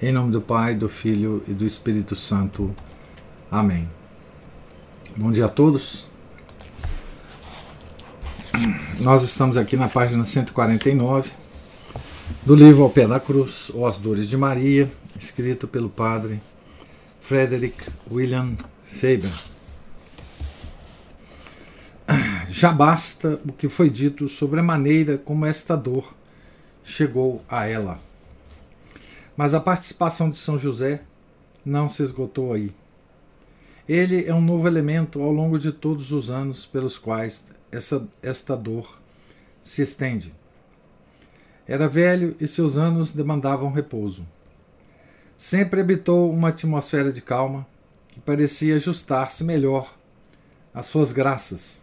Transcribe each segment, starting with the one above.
Em nome do Pai, do Filho e do Espírito Santo. Amém. Bom dia a todos. Nós estamos aqui na página 149 do livro Ao Pé da Cruz, ou As Dores de Maria, escrito pelo padre Frederick William Faber. Já basta o que foi dito sobre a maneira como esta dor chegou a ela. Mas a participação de São José não se esgotou aí. Ele é um novo elemento ao longo de todos os anos pelos quais essa, esta dor se estende. Era velho e seus anos demandavam repouso. Sempre habitou uma atmosfera de calma que parecia ajustar-se melhor às suas graças,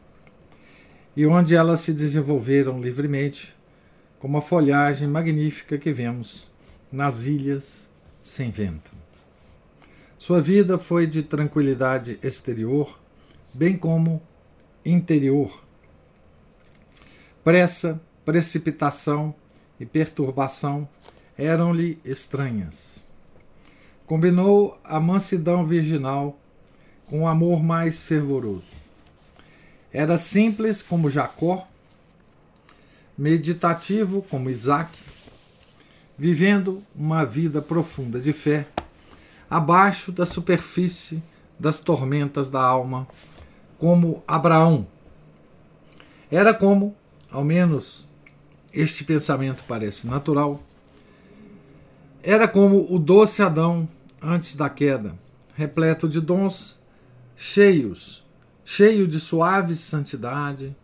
e onde elas se desenvolveram livremente, como a folhagem magnífica que vemos nas ilhas sem vento. Sua vida foi de tranquilidade exterior, bem como interior. Pressa, precipitação e perturbação eram-lhe estranhas. Combinou a mansidão virginal com o amor mais fervoroso. Era simples como Jacó, meditativo como Isaac, vivendo uma vida profunda de fé, abaixo da superfície das tormentas da alma, como Abraão. Era como, ao menos este pensamento parece natural, era como o doce Adão antes da queda, repleto de dons cheios, cheio de suave santidade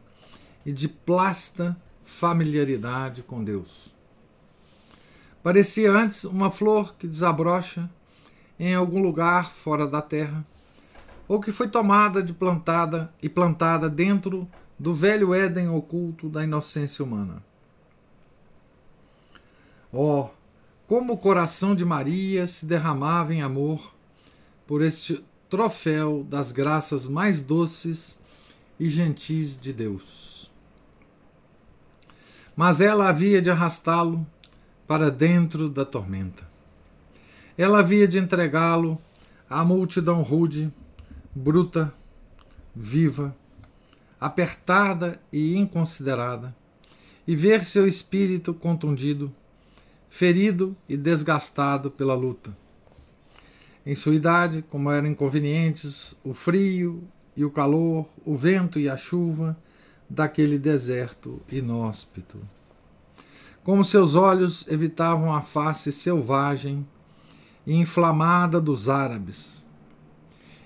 e de plasta familiaridade com Deus. Parecia antes uma flor que desabrocha em algum lugar fora da terra, ou que foi tomada de plantada e plantada dentro do velho Éden oculto da inocência humana. Oh, como o coração de Maria se derramava em amor por este troféu das graças mais doces e gentis de Deus. Mas ela havia de arrastá-lo para dentro da tormenta. Ela havia de entregá-lo à multidão rude, bruta, viva, apertada e inconsiderada, e ver seu espírito contundido, ferido e desgastado pela luta. Em sua idade, como eram inconvenientes o frio e o calor, o vento e a chuva daquele deserto inóspito como seus olhos evitavam a face selvagem e inflamada dos árabes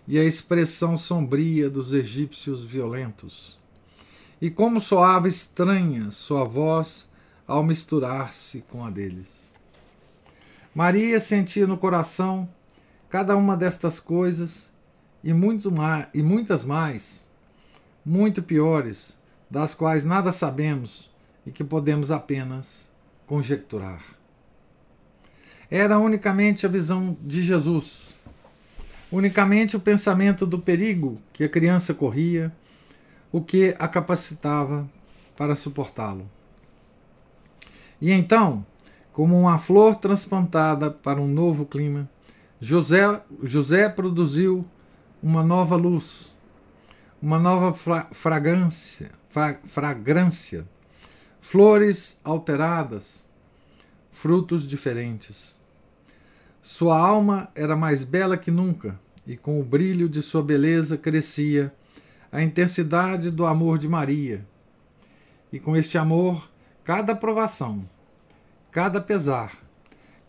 e a expressão sombria dos egípcios violentos, e como soava estranha sua voz ao misturar-se com a deles. Maria sentia no coração cada uma destas coisas e, muito mais, e muitas mais, muito piores, das quais nada sabemos e que podemos apenas conjecturar. Era unicamente a visão de Jesus, unicamente o pensamento do perigo que a criança corria, o que a capacitava para suportá-lo. E então, como uma flor transplantada para um novo clima, José, José produziu uma nova luz, uma nova fragrância, fragrância flores alteradas, frutos diferentes. Sua alma era mais bela que nunca, e com o brilho de sua beleza crescia a intensidade do amor de Maria. E com este amor, cada provação, cada pesar,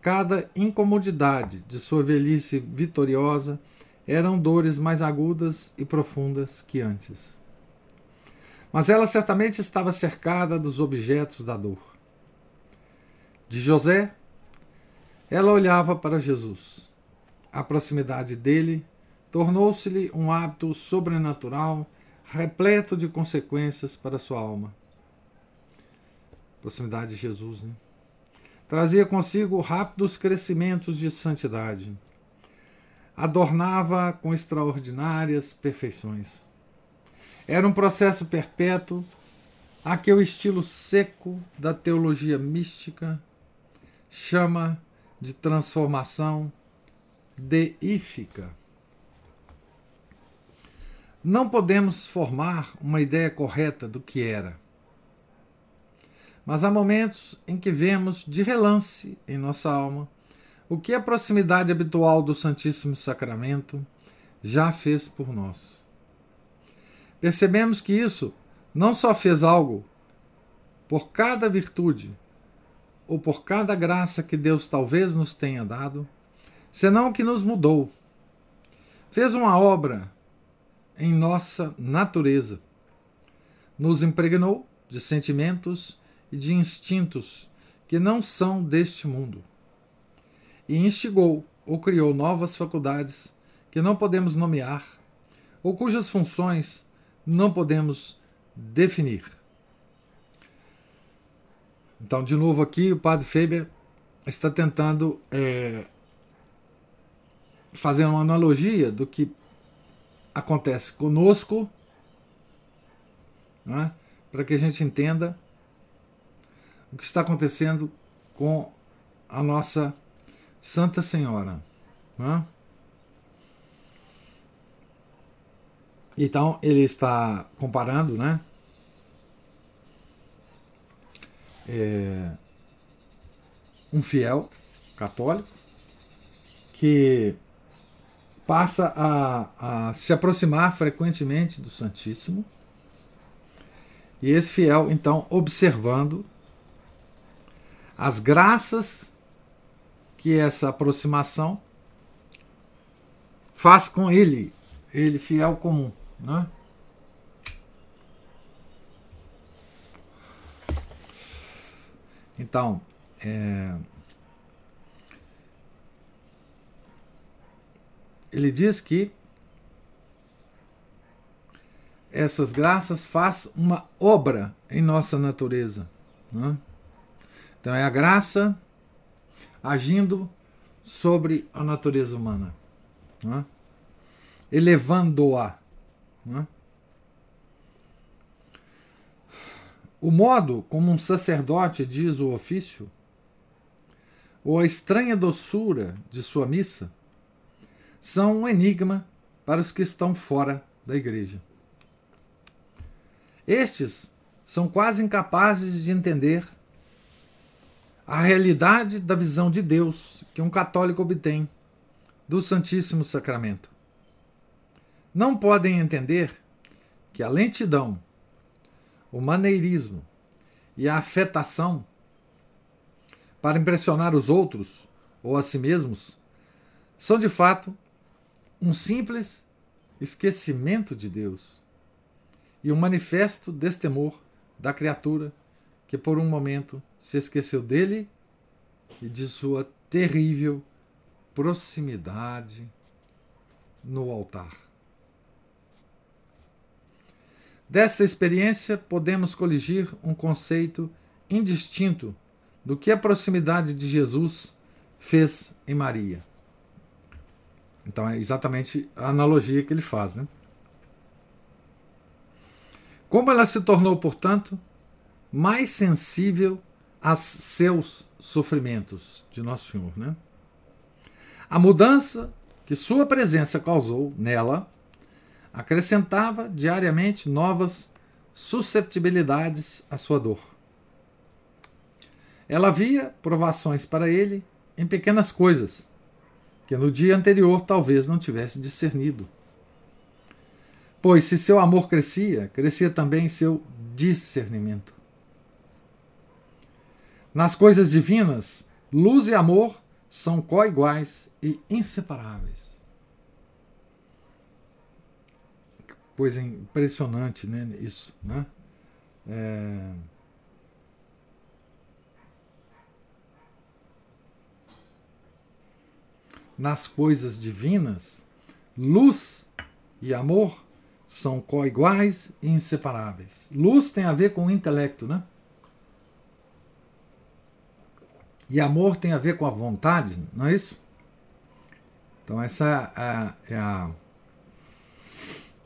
cada incomodidade de sua velhice vitoriosa eram dores mais agudas e profundas que antes. Mas ela certamente estava cercada dos objetos da dor. De José, ela olhava para Jesus, a proximidade dele tornou-se-lhe um hábito sobrenatural repleto de consequências para sua alma. Proximidade de Jesus, né? Trazia consigo rápidos crescimentos de santidade. Adornava com extraordinárias perfeições. Era um processo perpétuo a que o estilo seco da teologia mística chama de transformação deífica. Não podemos formar uma ideia correta do que era. Mas há momentos em que vemos de relance em nossa alma o que a proximidade habitual do Santíssimo Sacramento já fez por nós. Percebemos que isso não só fez algo por cada virtude ou por cada graça que Deus talvez nos tenha dado, senão que nos mudou. Fez uma obra em nossa natureza. Nos impregnou de sentimentos e de instintos que não são deste mundo. E instigou ou criou novas faculdades que não podemos nomear ou cujas funções não podemos definir. Então, de novo aqui, o padre Faber está tentando é, fazer uma analogia do que acontece conosco, né, para que a gente entenda o que está acontecendo com a nossa Santa Senhora. Né? Então ele está comparando, né? É, um fiel católico que passa a, a se aproximar frequentemente do Santíssimo. E esse fiel, então, observando as graças que essa aproximação faz com ele, ele fiel comum. Né? Então, é, ele diz que essas graças faz uma obra em nossa natureza. Né? Então é a graça agindo sobre a natureza humana, né? elevando-a. Né? O modo como um sacerdote diz o ofício, ou a estranha doçura de sua missa, são um enigma para os que estão fora da igreja. Estes são quase incapazes de entender a realidade da visão de Deus que um católico obtém do Santíssimo Sacramento. Não podem entender que a lentidão, o maneirismo e a afetação para impressionar os outros ou a si mesmos são de fato um simples esquecimento de Deus e um manifesto destemor da criatura que por um momento se esqueceu dele e de sua terrível proximidade no altar. Desta experiência, podemos coligir um conceito indistinto do que a proximidade de Jesus fez em Maria. Então é exatamente a analogia que ele faz. Né? Como ela se tornou, portanto, mais sensível aos seus sofrimentos de Nosso Senhor. Né? A mudança que sua presença causou nela acrescentava diariamente novas susceptibilidades à sua dor. Ela via provações para ele em pequenas coisas, que no dia anterior talvez não tivesse discernido. Pois se seu amor crescia, crescia também seu discernimento. Nas coisas divinas, luz e amor são coiguais e inseparáveis. Coisa impressionante, né? Isso, né? É... nas coisas divinas, luz e amor são coiguais e inseparáveis. Luz tem a ver com o intelecto, né? E amor tem a ver com a vontade, não é isso? Então, essa é a, é a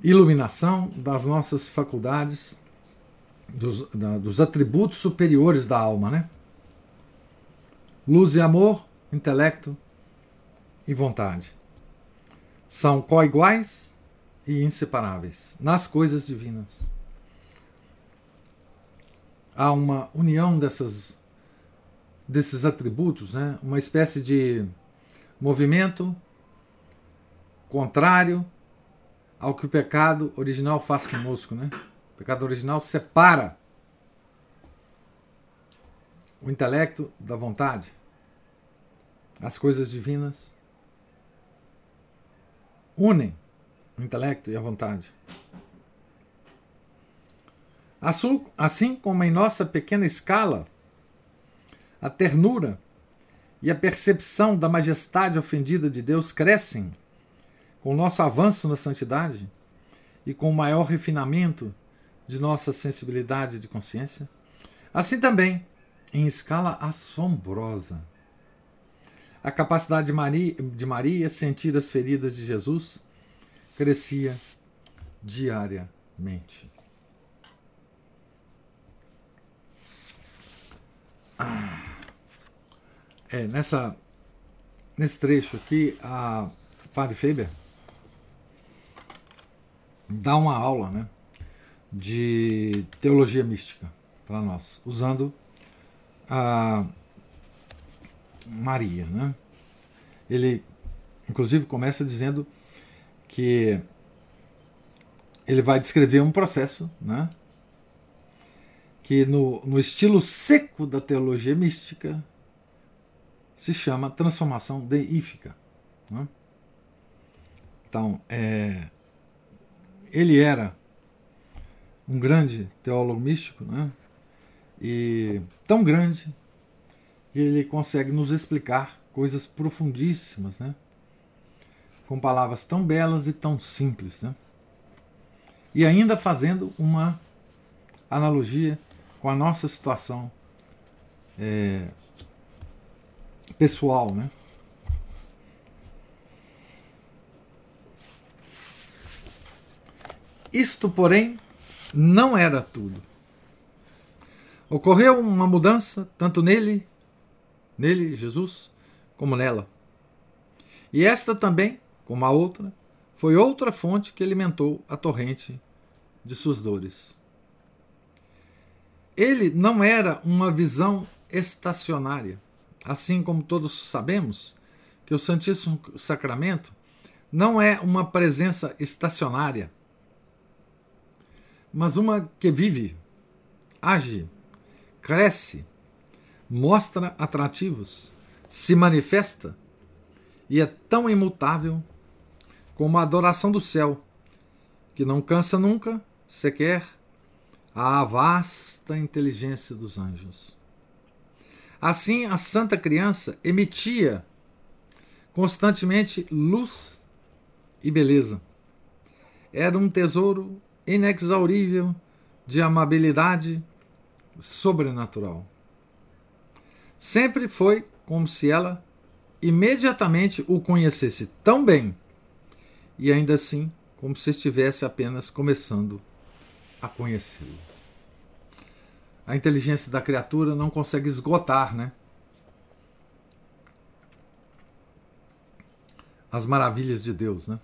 iluminação das nossas faculdades, dos, da, dos atributos superiores da alma, né? Luz e amor, intelecto e vontade. São coiguais e inseparáveis nas coisas divinas. Há uma união dessas, desses atributos, né? uma espécie de movimento contrário ao que o pecado original faz conosco. Né? O pecado original separa o intelecto da vontade, as coisas divinas unem o intelecto e a vontade. Assim como em nossa pequena escala, a ternura e a percepção da majestade ofendida de Deus crescem com o nosso avanço na santidade e com o maior refinamento de nossa sensibilidade de consciência, assim também, em escala assombrosa, a capacidade de Maria, de Maria sentir as feridas de Jesus crescia diariamente. Ah, é, nessa, nesse trecho aqui, a Padre Faber dá uma aula né, de teologia mística para nós, usando a Maria. Né? Ele, inclusive, começa dizendo que ele vai descrever um processo né, que, no, no estilo seco da teologia mística, se chama transformação deífica. Né? Então, é, ele era um grande teólogo místico, né? e tão grande que ele consegue nos explicar coisas profundíssimas, né? com palavras tão belas e tão simples. Né? E ainda fazendo uma analogia com a nossa situação é, pessoal. Né? Isto, porém, não era tudo. Ocorreu uma mudança tanto nele nele, Jesus, como nela. E esta também, como a outra, foi outra fonte que alimentou a torrente de suas dores. Ele não era uma visão estacionária, assim como todos sabemos que o Santíssimo Sacramento não é uma presença estacionária, mas uma que vive, age, cresce, mostra atrativos, se manifesta e é tão imutável como a adoração do céu, que não cansa nunca, sequer, a vasta inteligência dos anjos. Assim, a Santa Criança emitia constantemente luz e beleza. Era um tesouro inexaurível de amabilidade sobrenatural. Sempre foi como se ela imediatamente o conhecesse tão bem e ainda assim como se estivesse apenas começando a conhecê-lo. A inteligência da criatura não consegue esgotar, né? As maravilhas de Deus, né?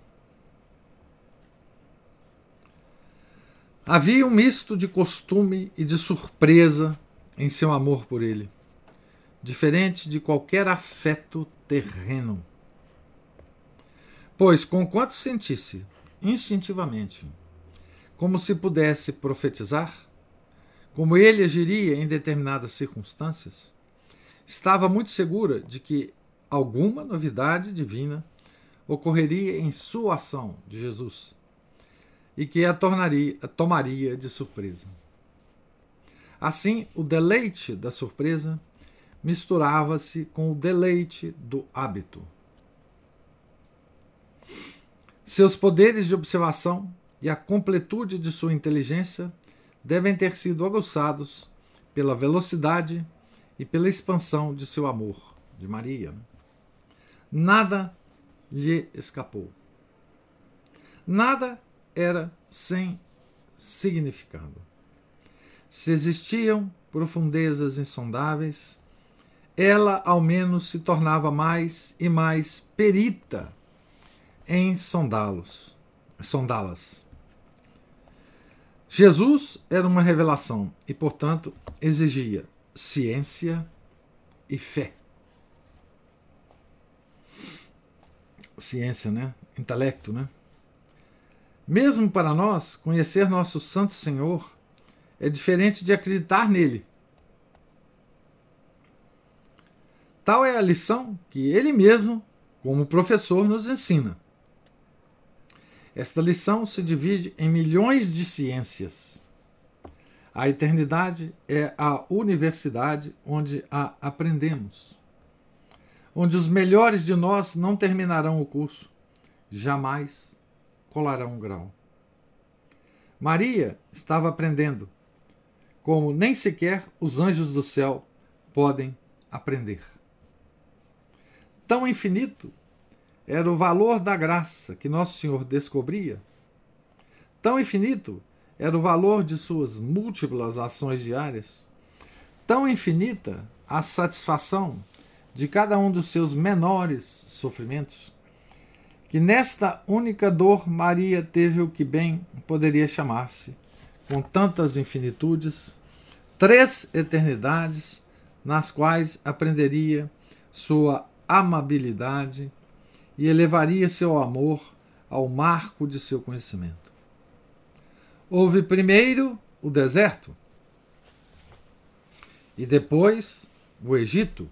Havia um misto de costume e de surpresa em seu amor por ele diferente de qualquer afeto terreno. Pois, conquanto sentisse instintivamente, como se pudesse profetizar, como ele agiria em determinadas circunstâncias, estava muito segura de que alguma novidade divina ocorreria em sua ação de Jesus e que a tornaria, tomaria de surpresa. Assim, o deleite da surpresa misturava-se com o deleite do hábito. Seus poderes de observação e a completude de sua inteligência devem ter sido aguçados pela velocidade e pela expansão de seu amor, de Maria. Nada lhe escapou. Nada era sem significado. Se existiam profundezas insondáveis, ela ao menos se tornava mais e mais perita em sondá-los, sondá-las. Jesus era uma revelação e, portanto, exigia ciência e fé. Ciência, né? Intelecto, né? Mesmo para nós, conhecer nosso Santo Senhor é diferente de acreditar nele. Tal é a lição que ele mesmo, como professor, nos ensina. Esta lição se divide em milhões de ciências. A eternidade é a universidade onde a aprendemos, onde os melhores de nós não terminarão o curso, jamais colará um grau. Maria estava aprendendo, como nem sequer os anjos do céu podem aprender. Tão infinito era o valor da graça que Nosso Senhor descobria, tão infinito era o valor de suas múltiplas ações diárias, tão infinita a satisfação de cada um dos seus menores sofrimentos, que nesta única dor Maria teve o que bem poderia chamar-se, com tantas infinitudes, três eternidades nas quais aprenderia sua amabilidade e elevaria seu amor ao marco de seu conhecimento. Houve primeiro o deserto, e depois o Egito,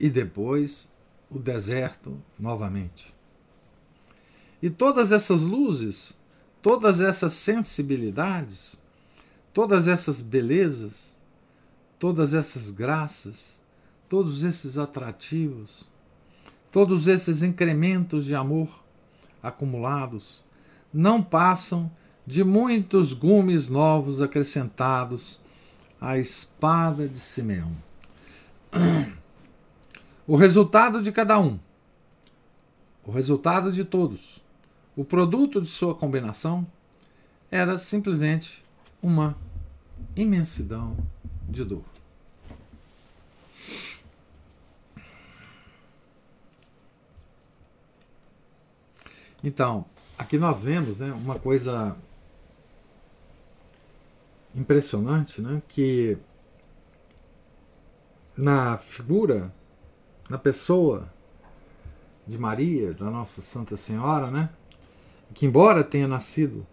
e depois o deserto novamente. E todas essas luzes, todas essas sensibilidades, todas essas belezas, todas essas graças, todos esses atrativos, todos esses incrementos de amor acumulados, não passam de muitos gumes novos acrescentados à espada de Simeão. O resultado de cada um, o resultado de todos, o produto de sua combinação era simplesmente uma imensidão de dor. Então, aqui nós vemos né, uma coisa impressionante, né, que na figura, na pessoa de Maria, da Nossa Santa Senhora, né, que embora tenha nascido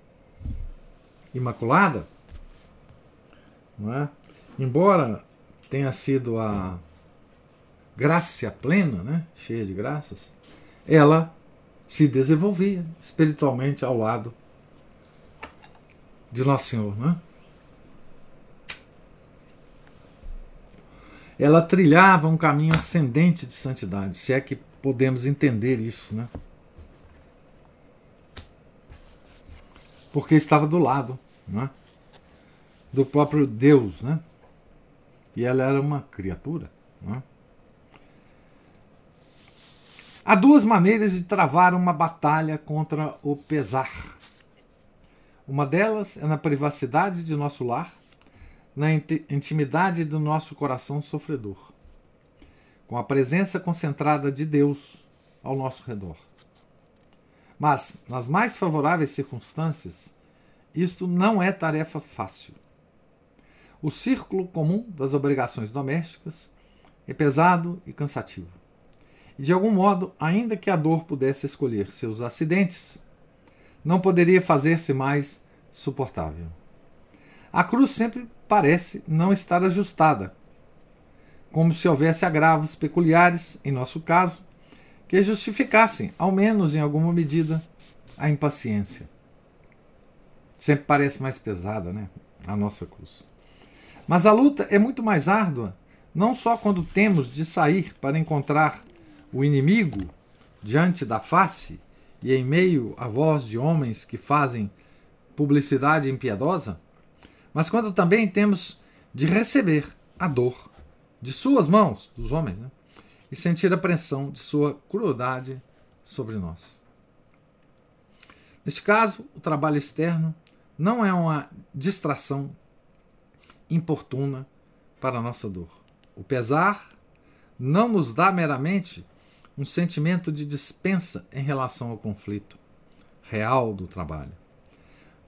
imaculada, não é? embora tenha sido a graça plena, né? cheia de graças, ela se desenvolvia espiritualmente ao lado de Nosso Senhor. Né? Ela trilhava um caminho ascendente de santidade, se é que podemos entender isso. Né? Porque estava do lado né, do próprio Deus. Né? E ela era uma criatura. Né? Há duas maneiras de travar uma batalha contra o pesar. Uma delas é na privacidade de nosso lar, na intimidade do nosso coração sofredor, com a presença concentrada de Deus ao nosso redor. Mas, nas mais favoráveis circunstâncias, isto não é tarefa fácil. O círculo comum das obrigações domésticas é pesado e cansativo. E, de algum modo, ainda que a dor pudesse escolher seus acidentes, não poderia fazer-se mais suportável. A cruz sempre parece não estar ajustada, como se houvesse agravos peculiares, em nosso caso, que justificassem, ao menos em alguma medida, a impaciência. Sempre parece mais pesada, né? A nossa cruz. Mas a luta é muito mais árdua, não só quando temos de sair para encontrar o inimigo diante da face e em meio à voz de homens que fazem publicidade impiedosa, mas quando também temos de receber a dor de suas mãos, dos homens, né? E sentir a pressão de sua crueldade sobre nós. Neste caso, o trabalho externo não é uma distração importuna para a nossa dor. O pesar não nos dá meramente um sentimento de dispensa em relação ao conflito real do trabalho,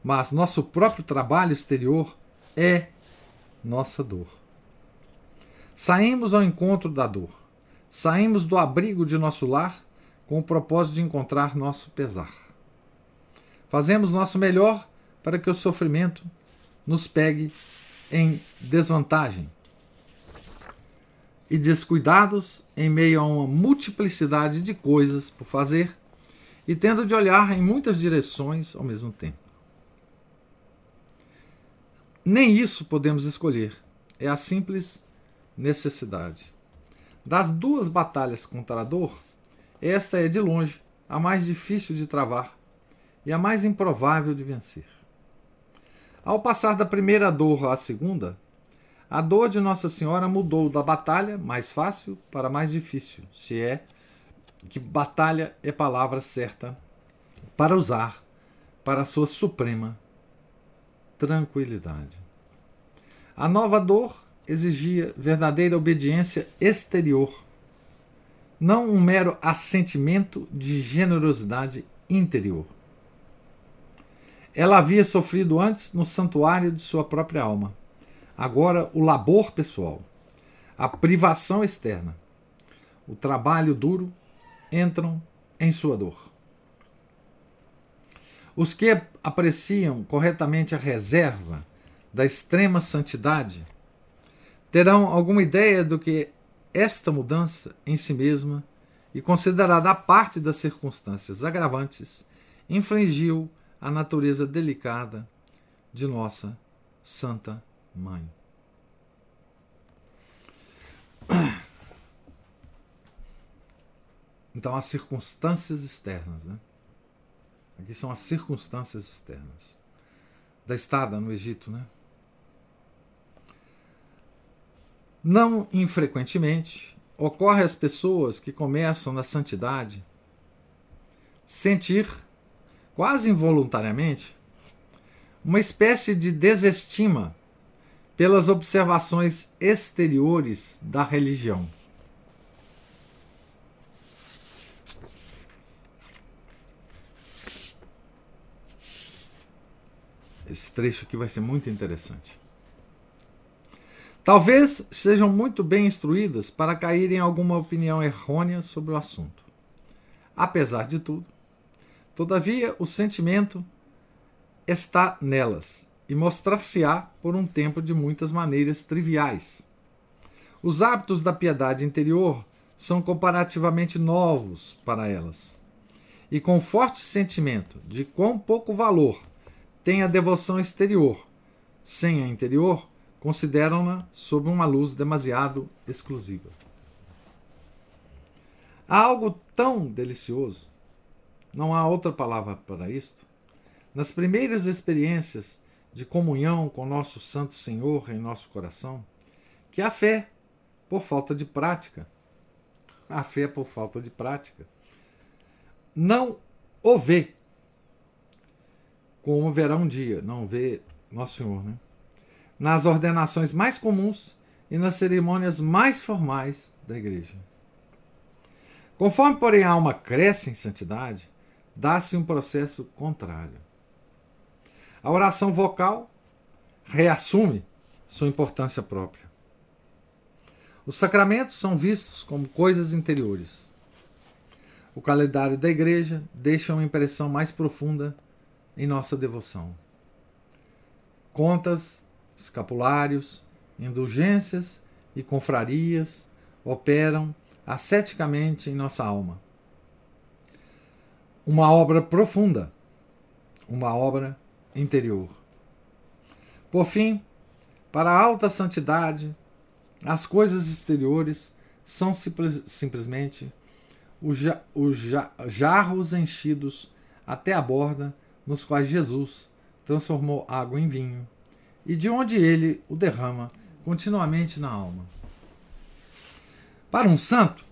mas nosso próprio trabalho exterior é nossa dor. Saímos ao encontro da dor, saímos do abrigo de nosso lar com o propósito de encontrar nosso pesar. Fazemos nosso melhor para que o sofrimento nos pegue em desvantagem e descuidados em meio a uma multiplicidade de coisas por fazer e tendo de olhar em muitas direções ao mesmo tempo. Nem isso podemos escolher, é a simples necessidade. Das duas batalhas contra a dor, esta é de longe a mais difícil de travar e a mais improvável de vencer. Ao passar da primeira dor à segunda, a dor de Nossa Senhora mudou da batalha mais fácil para mais difícil, se é que batalha é palavra certa para usar para a sua suprema tranquilidade. A nova dor exigia verdadeira obediência exterior, não um mero assentimento de generosidade interior. Ela havia sofrido antes no santuário de sua própria alma Agora, o labor pessoal, a privação externa, o trabalho duro entram em sua dor. Os que apreciam corretamente a reserva da extrema santidade terão alguma ideia do que esta mudança em si mesma e considerada parte das circunstâncias agravantes infringiu a natureza delicada de nossa Santa mãe. Então, as circunstâncias externas. Né? Aqui são as circunstâncias externas. Da estada no Egito. Né? Não infrequentemente, ocorre às pessoas que começam na santidade sentir, quase involuntariamente, uma espécie de desestima pelas observações exteriores da religião. Esse trecho aqui vai ser muito interessante. Talvez sejam muito bem instruídas para cair em alguma opinião errônea sobre o assunto. Apesar de tudo, todavia o sentimento está nelas e mostrar-se-á por um tempo de muitas maneiras triviais. Os hábitos da piedade interior são comparativamente novos para elas. E com forte sentimento de quão pouco valor tem a devoção exterior, sem a interior, consideram-na sob uma luz demasiado exclusiva. Há algo tão delicioso, não há outra palavra para isto, nas primeiras experiências de comunhão com nosso Santo Senhor em nosso coração, que a fé, por falta de prática, a fé por falta de prática, não o vê como verá um dia, não vê Nosso Senhor, né? Nas ordenações mais comuns e nas cerimônias mais formais da igreja. Conforme, porém, a alma cresce em santidade, dá-se um processo contrário. A oração vocal reassume sua importância própria. Os sacramentos são vistos como coisas interiores. O calendário da igreja deixa uma impressão mais profunda em nossa devoção. Contas, escapulários, indulgências e confrarias operam asceticamente em nossa alma. Uma obra profunda, uma obra interior. Por fim, para a alta santidade, as coisas exteriores são simples, simplesmente os, ja, os ja, jarros enchidos até a borda, nos quais Jesus transformou água em vinho, e de onde ele o derrama continuamente na alma. Para um santo,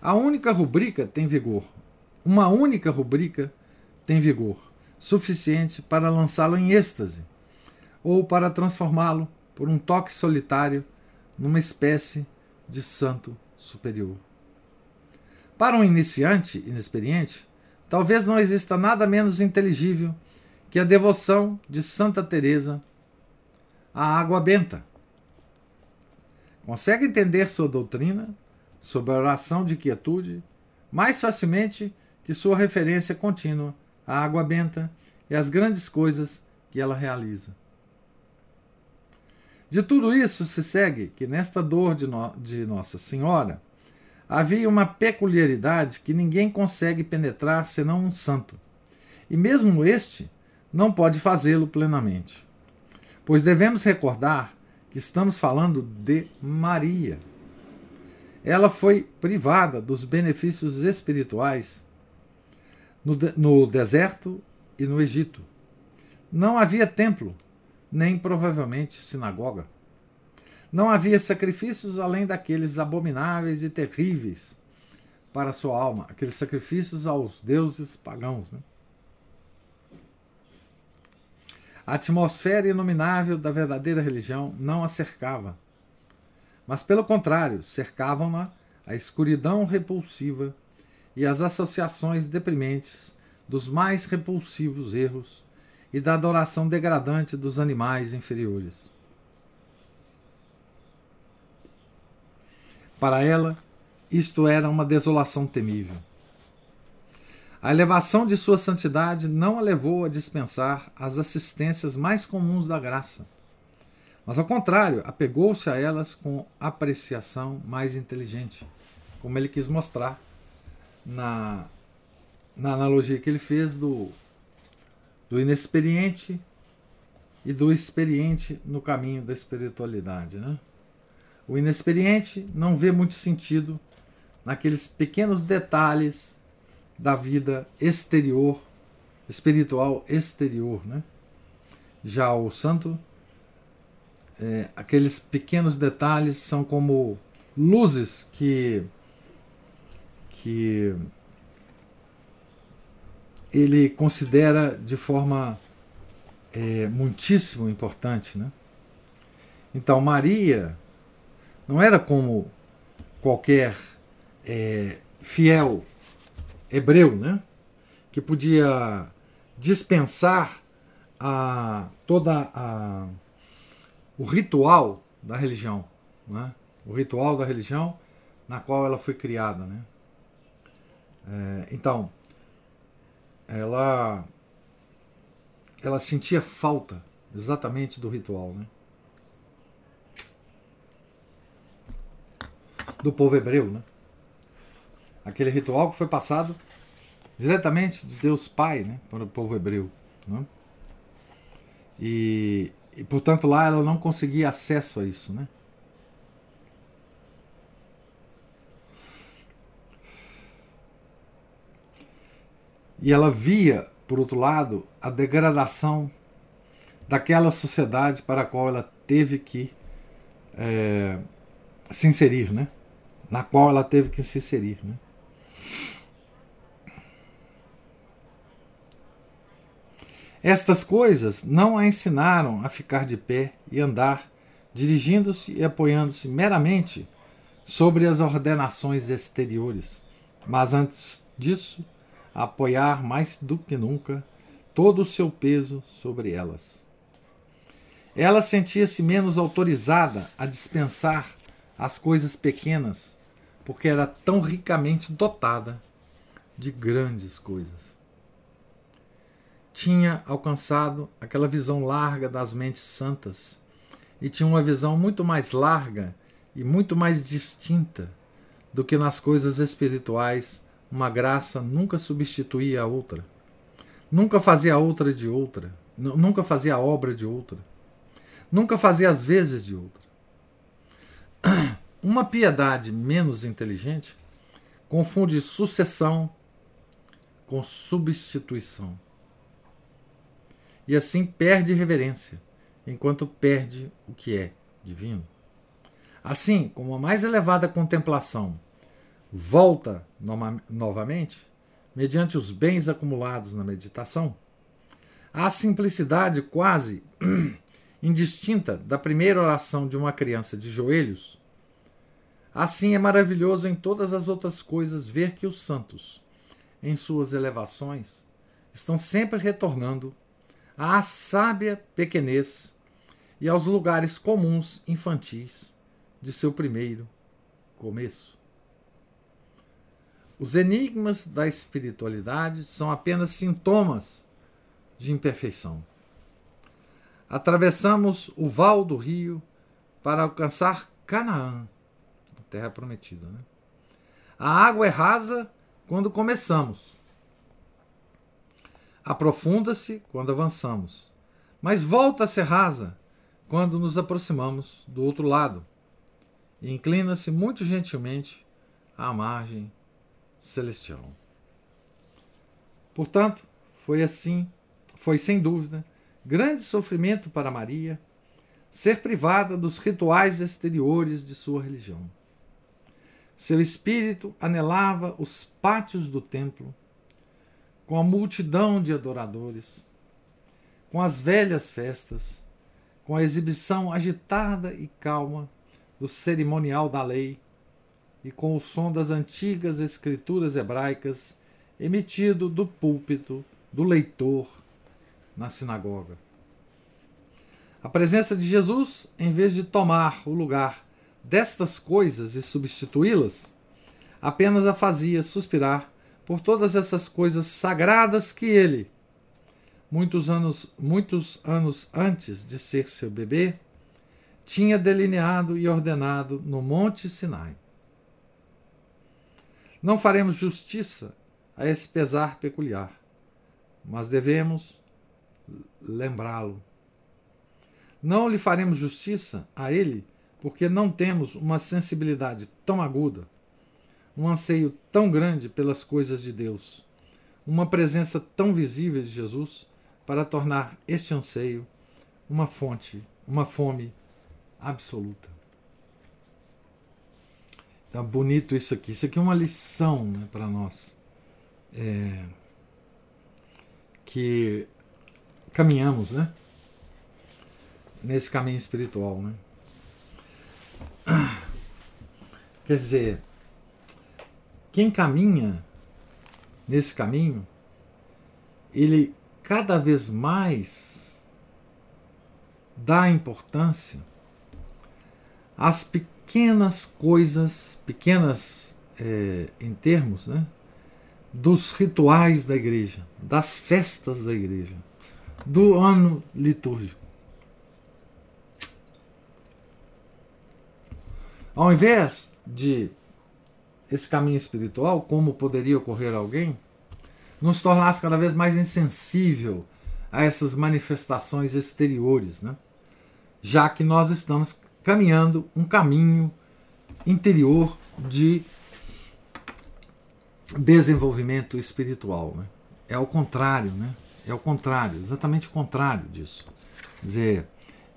a única rubrica tem vigor. Uma única rubrica tem vigor, suficiente para lançá-lo em êxtase, ou para transformá-lo, por um toque solitário, numa espécie de santo superior. Para um iniciante inexperiente, talvez não exista nada menos inteligível que a devoção de Santa Teresa à água benta. Consegue entender sua doutrina sobre a oração de quietude mais facilmente que sua referência contínua à água benta e às grandes coisas que ela realiza. De tudo isso se segue que nesta dor de, no, de Nossa Senhora havia uma peculiaridade que ninguém consegue penetrar senão um santo. E mesmo este não pode fazê-lo plenamente. Pois devemos recordar que estamos falando de Maria. Ela foi privada dos benefícios espirituais no, de, no deserto e no Egito. Não havia templo nem provavelmente sinagoga. Não havia sacrifícios além daqueles abomináveis e terríveis para sua alma, aqueles sacrifícios aos deuses pagãos. Né? A atmosfera inominável da verdadeira religião não a cercava, mas, pelo contrário, cercavam-na a escuridão repulsiva e as associações deprimentes dos mais repulsivos erros e da adoração degradante dos animais inferiores. Para ela, isto era uma desolação temível. A elevação de sua santidade não a levou a dispensar as assistências mais comuns da graça, mas ao contrário, apegou-se a elas com apreciação mais inteligente, como ele quis mostrar na, na analogia que ele fez do do inexperiente e do experiente no caminho da espiritualidade. Né? O inexperiente não vê muito sentido naqueles pequenos detalhes da vida exterior, espiritual exterior. Né? Já o santo, é, aqueles pequenos detalhes são como luzes que que ele considera de forma é, muitíssimo importante. Né? Então, Maria não era como qualquer é, fiel hebreu, né? que podia dispensar a, toda a, o ritual da religião, né? o ritual da religião na qual ela foi criada. Né? É, então, ela ela sentia falta exatamente do ritual, né? Do povo hebreu, né? Aquele ritual que foi passado diretamente de Deus Pai, né, para o povo hebreu, né? E, e portanto lá ela não conseguia acesso a isso, né? E ela via, por outro lado, a degradação daquela sociedade para a qual ela teve que é, se inserir, né? na qual ela teve que se inserir. Né? Estas coisas não a ensinaram a ficar de pé e andar, dirigindo-se e apoiando-se meramente sobre as ordenações exteriores, mas antes disso a apoiar mais do que nunca todo o seu peso sobre elas. Ela sentia-se menos autorizada a dispensar as coisas pequenas, porque era tão ricamente dotada de grandes coisas. Tinha alcançado aquela visão larga das mentes santas e tinha uma visão muito mais larga e muito mais distinta do que nas coisas espirituais uma graça nunca substituía a outra. Nunca fazia outra de outra. Nunca fazia a obra de outra. Nunca fazia as vezes de outra. Uma piedade menos inteligente confunde sucessão com substituição. E assim perde reverência, enquanto perde o que é divino. Assim como a mais elevada contemplação volta novamente, mediante os bens acumulados na meditação, a simplicidade quase indistinta da primeira oração de uma criança de joelhos, assim é maravilhoso em todas as outras coisas ver que os santos, em suas elevações, estão sempre retornando à sábia pequenez e aos lugares comuns infantis de seu primeiro começo. Os enigmas da espiritualidade são apenas sintomas de imperfeição. Atravessamos o val do rio para alcançar Canaã, a terra prometida. Né? A água é rasa quando começamos. Aprofunda-se quando avançamos, mas volta a ser rasa quando nos aproximamos do outro lado e inclina-se muito gentilmente à margem celestial. Portanto, foi assim, foi sem dúvida grande sofrimento para Maria ser privada dos rituais exteriores de sua religião. Seu espírito anelava os pátios do templo, com a multidão de adoradores, com as velhas festas, com a exibição agitada e calma do cerimonial da lei e com o som das antigas escrituras hebraicas emitido do púlpito do leitor na sinagoga. A presença de Jesus, em vez de tomar o lugar destas coisas e substituí-las, apenas a fazia suspirar por todas essas coisas sagradas que ele, muitos anos, muitos anos antes de ser seu bebê, tinha delineado e ordenado no Monte Sinai. Não faremos justiça a esse pesar peculiar, mas devemos lembrá-lo. Não lhe faremos justiça a ele porque não temos uma sensibilidade tão aguda, um anseio tão grande pelas coisas de Deus, uma presença tão visível de Jesus para tornar este anseio uma fonte, uma fome absoluta. Tá bonito isso aqui. Isso aqui é uma lição né, para nós. É, que caminhamos, né? Nesse caminho espiritual, né? Quer dizer, quem caminha nesse caminho, ele cada vez mais dá importância às pequenas coisas, pequenas é, em termos, né, dos rituais da igreja, das festas da igreja, do ano litúrgico. Ao invés de esse caminho espiritual, como poderia ocorrer a alguém, nos tornasse cada vez mais insensível a essas manifestações exteriores, né? já que nós estamos caminhando um caminho interior de desenvolvimento espiritual. Né? É o contrário, né? É o contrário, exatamente o contrário disso. Quer dizer,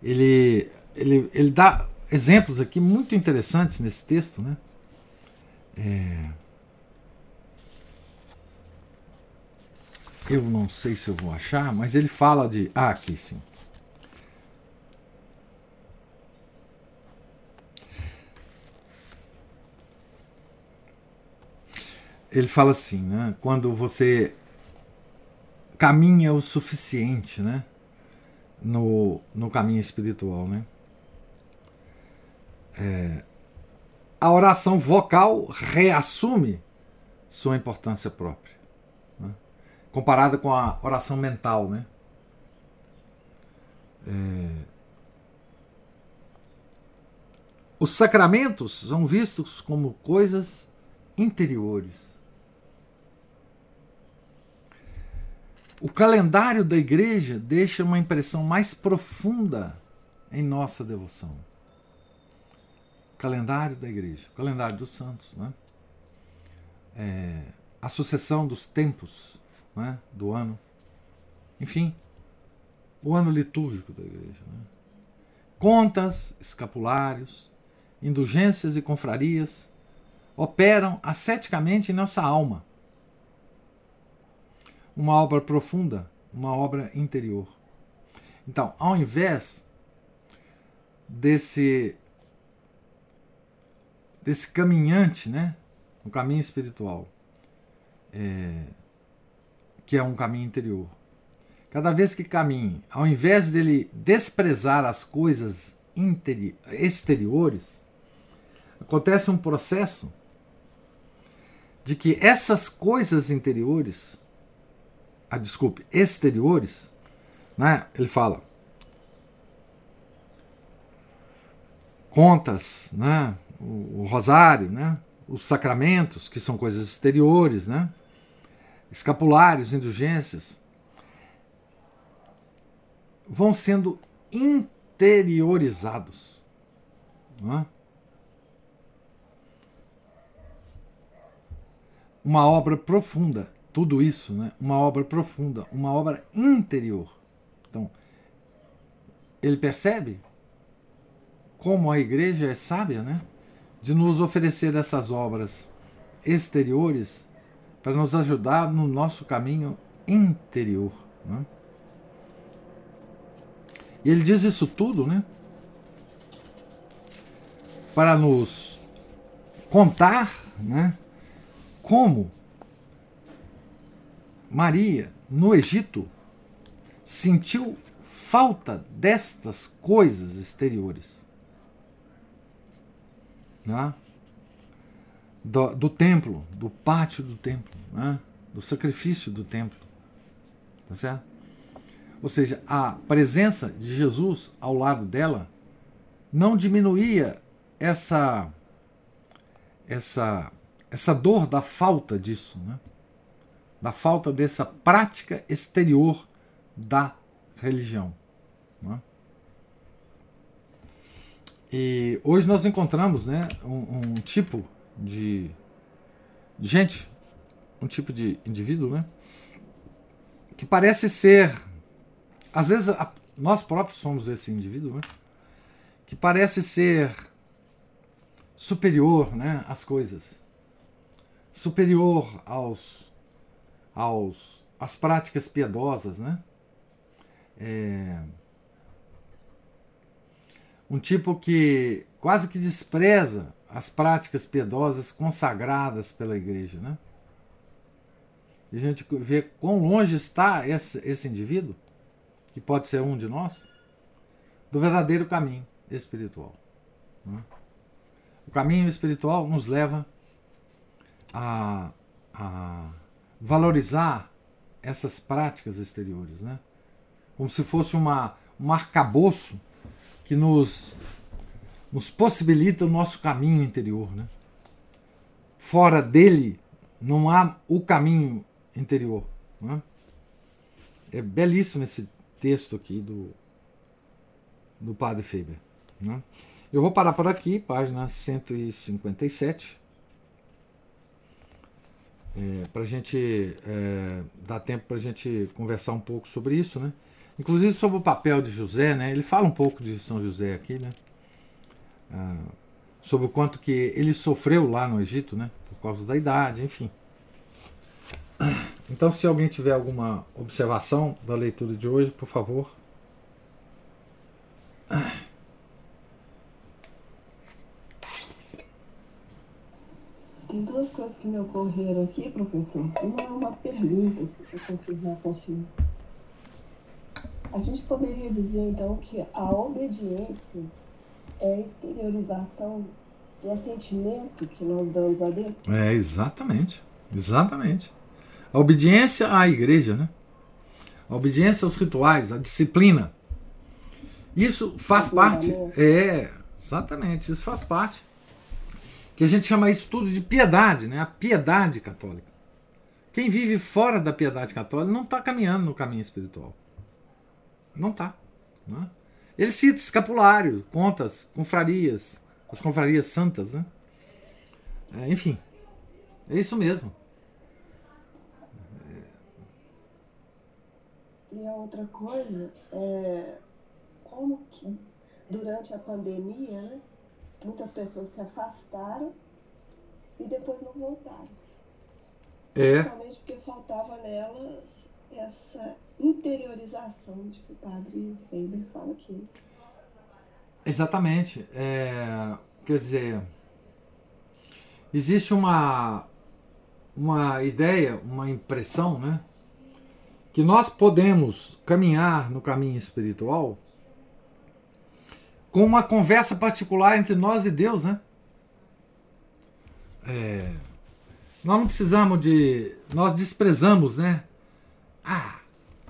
ele, ele, ele dá exemplos aqui muito interessantes nesse texto, né? É... Eu não sei se eu vou achar, mas ele fala de. Ah, aqui sim. Ele fala assim, né? Quando você caminha o suficiente, né? No, no caminho espiritual, né? é, a oração vocal reassume sua importância própria, né? comparada com a oração mental, né? É, os sacramentos são vistos como coisas interiores. O calendário da igreja deixa uma impressão mais profunda em nossa devoção calendário da igreja, calendário dos santos. Né? é, a sucessão dos tempos né, do ano. Enfim, o ano litúrgico da igreja. Né? Contas, escapulários, indulgências e confrarias operam asceticamente em nossa alma. Uma obra profunda, uma obra interior. Então, ao invés desse desse caminhante, né, no caminho espiritual, é, que é um caminho interior. Cada vez que caminhe, ao invés dele desprezar as coisas exteriores, acontece um processo de que essas coisas interiores, ah, desculpe, exteriores, né, ele fala, contas, né, o, rosário, né, os sacramentos, que são coisas exteriores, né, escapulários, indulgências, vão sendo interiorizados. É? Uma obra profunda, tudo isso, né? uma obra profunda, uma obra interior. Então, ele percebe como a igreja é sábia, né? De nos oferecer essas obras exteriores para nos ajudar no nosso caminho interior. Né? E ele diz isso tudo, né? Para nos contar, né? Como Maria, no Egito, sentiu falta destas coisas exteriores. Né? Do, do, templo, do pátio do templo, né? do sacrifício do templo. Tá certo? Ou seja, a presença de Jesus ao lado dela não diminuía essa essa essa dor da falta disso, né? da falta dessa prática exterior da religião. Né? E hoje nós encontramos né, um, um, tipo de gente, um tipo de indivíduo, né, que parece ser às vezes a, nós próprios somos esse indivíduo, né? Que parece ser superior, né, às coisas. Superior aos aos às práticas piedosas, né? É, um tipo que quase que despreza as práticas piedosas consagradas pela igreja, né? E a gente vê quão longe está esse, esse indivíduo que pode ser um de nós, do verdadeiro caminho espiritual. Né? O caminho espiritual nos leva a, a valorizar essas práticas exteriores, né? como se fosse uma, um arcabouço que nos, nos possibilita o nosso caminho interior. Né? Fora dele não há o caminho interior. Né? É belíssimo esse texto aqui do, do Padre Faber. Né? Eu vou parar por aqui, página 157, é, para gente é, dar tempo para gente conversar um pouco sobre isso, né? Inclusive sobre o papel de José, né? Ele fala um pouco de São José aqui, né? Ah, sobre o quanto que ele sofreu lá no Egito, né? Por causa da idade, enfim. Então, se alguém tiver alguma observação da leitura de hoje, por favor. Tem duas coisas que me ocorreram aqui, professor. Uma é uma pergunta, se eu confirmar com o senhor. A gente poderia dizer, então, que a obediência é a exteriorização do assentimento que nós damos a Deus? É, exatamente. Exatamente. A obediência à igreja, né? A obediência aos rituais, a disciplina. Isso faz parte. É, exatamente, isso faz parte. Que a gente chama isso tudo de piedade, né? A piedade católica. Quem vive fora da piedade católica não está caminhando no caminho espiritual. Não está. Né? Ele cita escapulário, contas, confrarias, as confrarias santas, né? É, enfim, É isso mesmo. E a outra coisa é como que durante a pandemia, né, muitas pessoas se afastaram e depois não voltaram. É. Principalmente porque faltava nelas essa interiorização de que o padre Weber fala aqui. Exatamente. É, quer dizer, existe uma, uma ideia, uma impressão, né? Que nós podemos caminhar no caminho espiritual com uma conversa particular entre nós e Deus, né? É, nós não precisamos de. Nós desprezamos, né? Ah,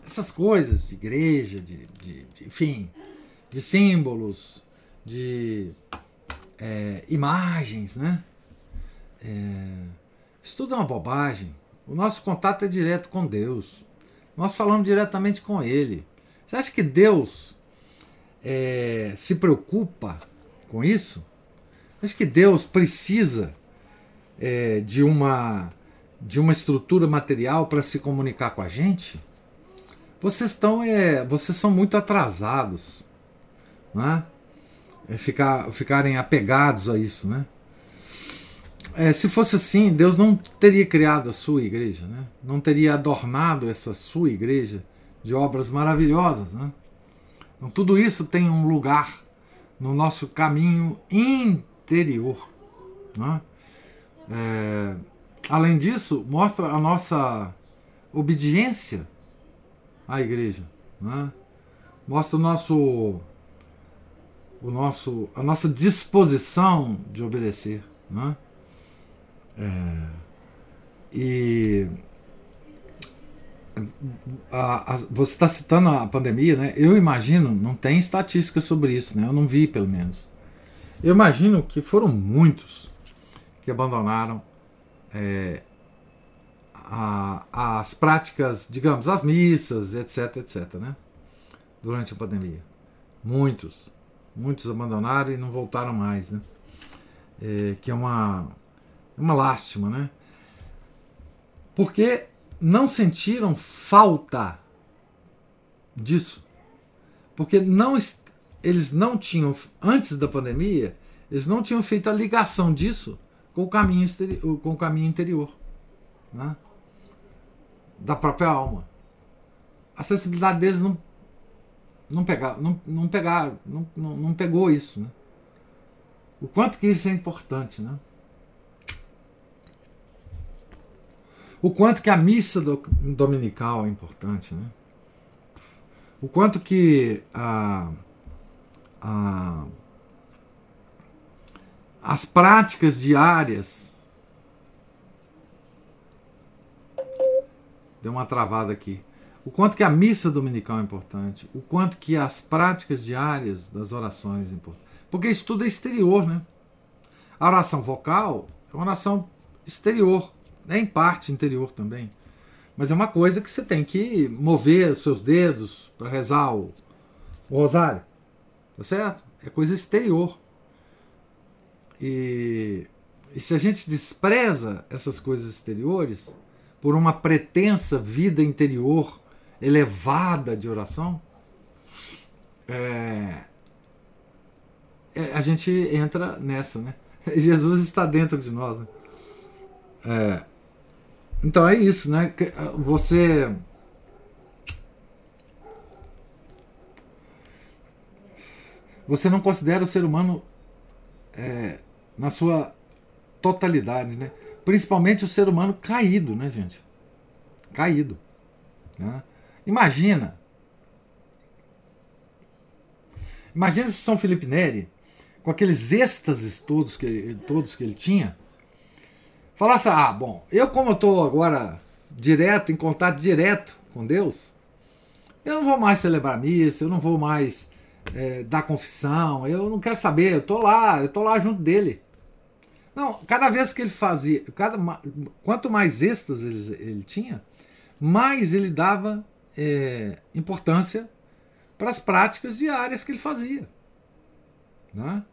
essas coisas de igreja, de, de, de enfim, de símbolos, de é, imagens, né? É, isso tudo é uma bobagem. O nosso contato é direto com Deus. Nós falamos diretamente com Ele. Você acha que Deus é, se preocupa com isso? Acho que Deus precisa é, de uma de uma estrutura material para se comunicar com a gente? Vocês estão é, vocês são muito atrasados, né? É ficar, ficarem apegados a isso, né? É, se fosse assim, Deus não teria criado a sua igreja, né? Não teria adornado essa sua igreja de obras maravilhosas, né? Então, tudo isso tem um lugar no nosso caminho interior. Né? É, além disso, mostra a nossa obediência à igreja. Né? Mostra o nosso, o nosso, a nossa disposição de obedecer. Né? É, e a, a, você está citando a pandemia, né? Eu imagino, não tem estatística sobre isso, né? Eu não vi, pelo menos. Eu imagino que foram muitos que abandonaram é, a, as práticas, digamos, as missas, etc, etc, né? Durante a pandemia. Muitos. Muitos abandonaram e não voltaram mais, né? É, que é uma, uma lástima, né? Porque não sentiram falta disso. Porque não, eles não tinham, antes da pandemia, eles não tinham feito a ligação disso com o caminho, exterior, com o caminho interior né? da própria alma. A sensibilidade deles não, não, pegar, não, não, pegar, não, não, não pegou isso. Né? O quanto que isso é importante. Né? O quanto que a missa do, dominical é importante, né? O quanto que a, a, as práticas diárias. Deu uma travada aqui. O quanto que a missa dominical é importante. O quanto que as práticas diárias das orações é importante. Porque isso tudo é exterior, né? A oração vocal é uma oração exterior é em parte interior também. Mas é uma coisa que você tem que mover seus dedos para rezar o, o rosário. Tá certo? É coisa exterior. E, e se a gente despreza essas coisas exteriores por uma pretensa vida interior elevada de oração, é, é, a gente entra nessa, né? Jesus está dentro de nós. Né? É, então é isso, né? Ah, você. Você não considera o ser humano é, na sua totalidade, né? Principalmente o ser humano caído, né, gente? Caído. Né? Imagina. Imagina se São Felipe Neri, com aqueles êxtases todos que, todos que ele tinha, falasse, ah, bom, eu como estou agora direto, em contato direto com Deus, eu não vou mais celebrar missa, eu não vou mais é, dar confissão, eu não quero saber, eu estou lá, eu estou lá junto dele. Não, cada vez que ele fazia, cada, quanto mais êxtase ele, ele tinha, mais ele dava é, importância para as práticas diárias que ele fazia. Né?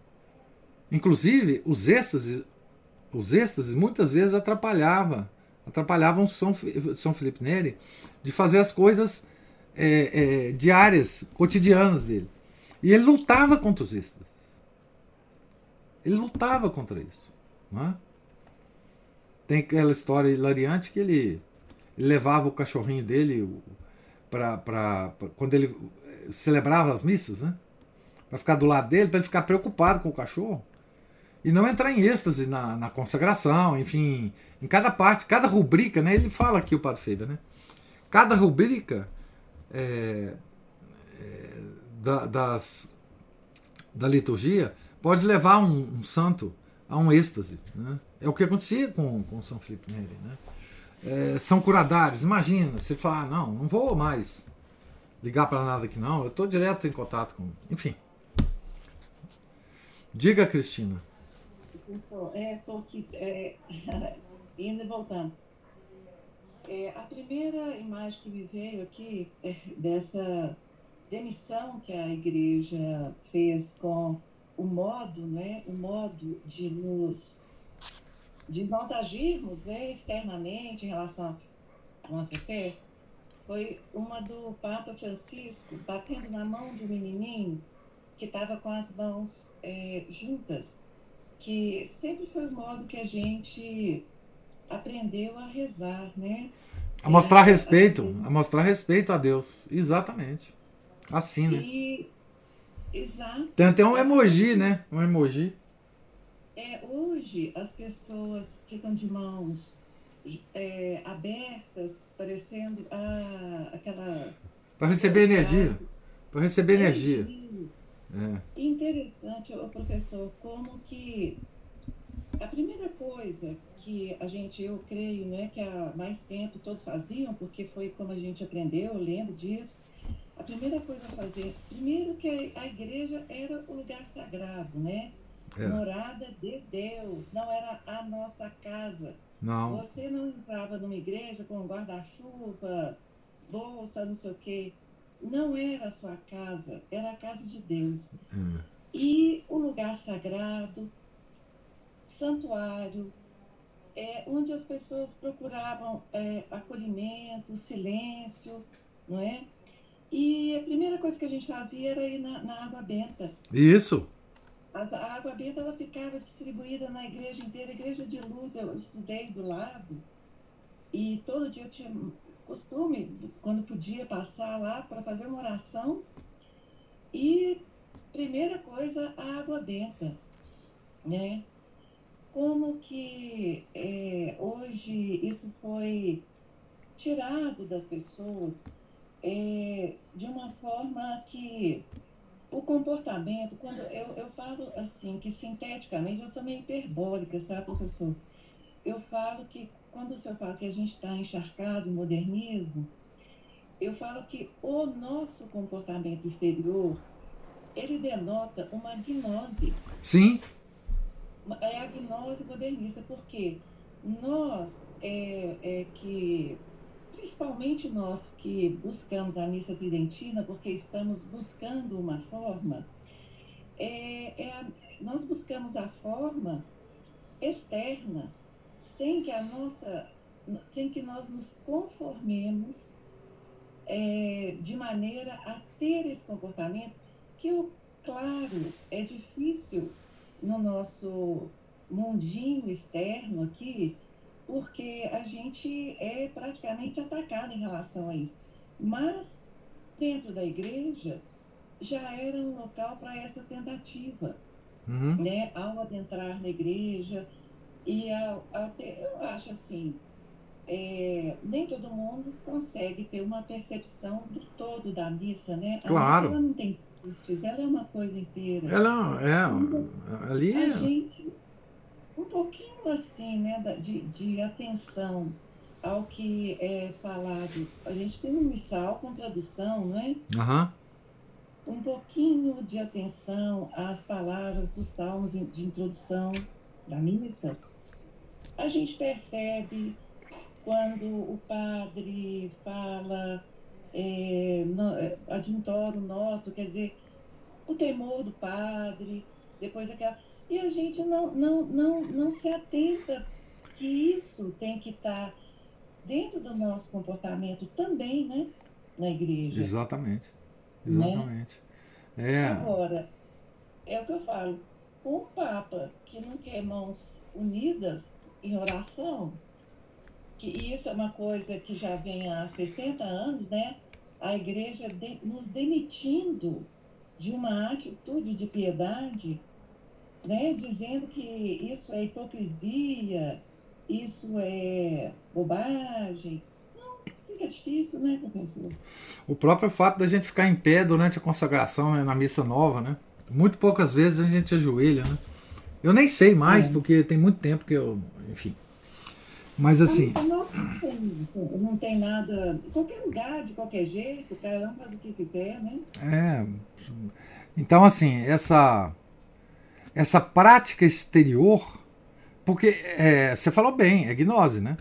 Inclusive, os êxtases os êxtases muitas vezes atrapalhava, atrapalhavam São, São Felipe Neri de fazer as coisas é, é, diárias, cotidianas dele. E ele lutava contra os êxtases. Ele lutava contra isso. Não é? Tem aquela história hilariante que ele, levava o cachorrinho dele para quando ele celebrava as missas, né? Para ficar do lado dele, para ele ficar preocupado com o cachorro e não entrar em êxtase na, na consagração, enfim, em cada parte, cada rubrica, né? Ele fala aqui o Padre Feida, né? Cada rubrica é, é, da, das, da liturgia pode levar um, um, santo a um êxtase, né? É o que acontecia com, com São Felipe Neri, né? É, são curadários, imagina, você fala, ah, não, não vou mais ligar para nada aqui não, eu estou direto em contato com, enfim. Diga, Cristina. Então, é, estou aqui é, indo e voltando. É, a primeira imagem que me veio aqui é dessa demissão que a igreja fez com o modo, né, o modo de nos de nós agirmos né, externamente em relação à nossa fé, foi uma do Papa Francisco batendo na mão de um menininho que estava com as mãos é, juntas que sempre foi o modo que a gente aprendeu a rezar, né? A mostrar respeito, a mostrar respeito a Deus. Exatamente. Assim, né? E, exato. Tem até um emoji, né? Um emoji. É, hoje as pessoas ficam de mãos é, abertas, parecendo ah, aquela. Para receber energia. Para receber energia. energia. É. Interessante, professor, como que a primeira coisa que a gente, eu creio, né, que há mais tempo todos faziam, porque foi como a gente aprendeu, eu lembro disso, a primeira coisa a fazer, primeiro que a igreja era o lugar sagrado, né? É. Morada de Deus, não era a nossa casa. Não. Você não entrava numa igreja com guarda-chuva, bolsa, não sei o quê não era a sua casa, era a casa de Deus. Hum. E o lugar sagrado, santuário, é, onde as pessoas procuravam é, acolhimento, silêncio, não é? E a primeira coisa que a gente fazia era ir na, na água benta. Isso. As, a água benta ela ficava distribuída na igreja inteira, igreja de luz, eu estudei do lado. E todo dia eu tinha costume, quando podia passar lá para fazer uma oração. E primeira coisa, a água benta, né? Como que é, hoje isso foi tirado das pessoas é, de uma forma que o comportamento, quando eu, eu falo assim, que sinteticamente, eu sou meio hiperbólica, sabe, professor? Eu falo que quando o senhor fala que a gente está encharcado em modernismo, eu falo que o nosso comportamento exterior, ele denota uma gnose. Sim. É a gnose modernista, porque nós é, é que, principalmente nós que buscamos a missa tridentina, porque estamos buscando uma forma, é, é a, nós buscamos a forma externa, sem que a nossa, sem que nós nos conformemos é, de maneira a ter esse comportamento que, eu, claro, é difícil no nosso mundinho externo aqui, porque a gente é praticamente atacado em relação a isso. Mas dentro da igreja já era um local para essa tentativa, uhum. né? Ao adentrar na igreja, e ao, ao ter, eu acho assim, é, nem todo mundo consegue ter uma percepção do todo da missa, né? A claro. Missa, ela não tem cultos, ela é uma coisa inteira. Ela é, então, ali A gente, um pouquinho assim, né, de, de atenção ao que é falado. A gente tem um missal com tradução, não é? Uhum. Um pouquinho de atenção às palavras dos salmos de introdução da missa a gente percebe quando o padre fala é, no, é, nosso, quer dizer, o temor do padre, depois aquela. E a gente não, não, não, não se atenta que isso tem que estar tá dentro do nosso comportamento também, né? Na igreja. Exatamente. Né? Exatamente. Né? É. Agora, é o que eu falo, um Papa que não quer mãos unidas em oração, que isso é uma coisa que já vem há 60 anos, né? A igreja de, nos demitindo de uma atitude de piedade, né? Dizendo que isso é hipocrisia, isso é bobagem. Não, fica difícil, né, professor? O próprio fato da gente ficar em pé durante a consagração né, na missa nova, né? Muito poucas vezes a gente ajoelha, né? Eu nem sei mais, é. porque tem muito tempo que eu. Enfim. Mas assim. Não tem, não tem nada. Em qualquer lugar, de qualquer jeito, cada um faz o que quiser, né? É. Então, assim, essa. Essa prática exterior. Porque é, você falou bem, é gnose, né?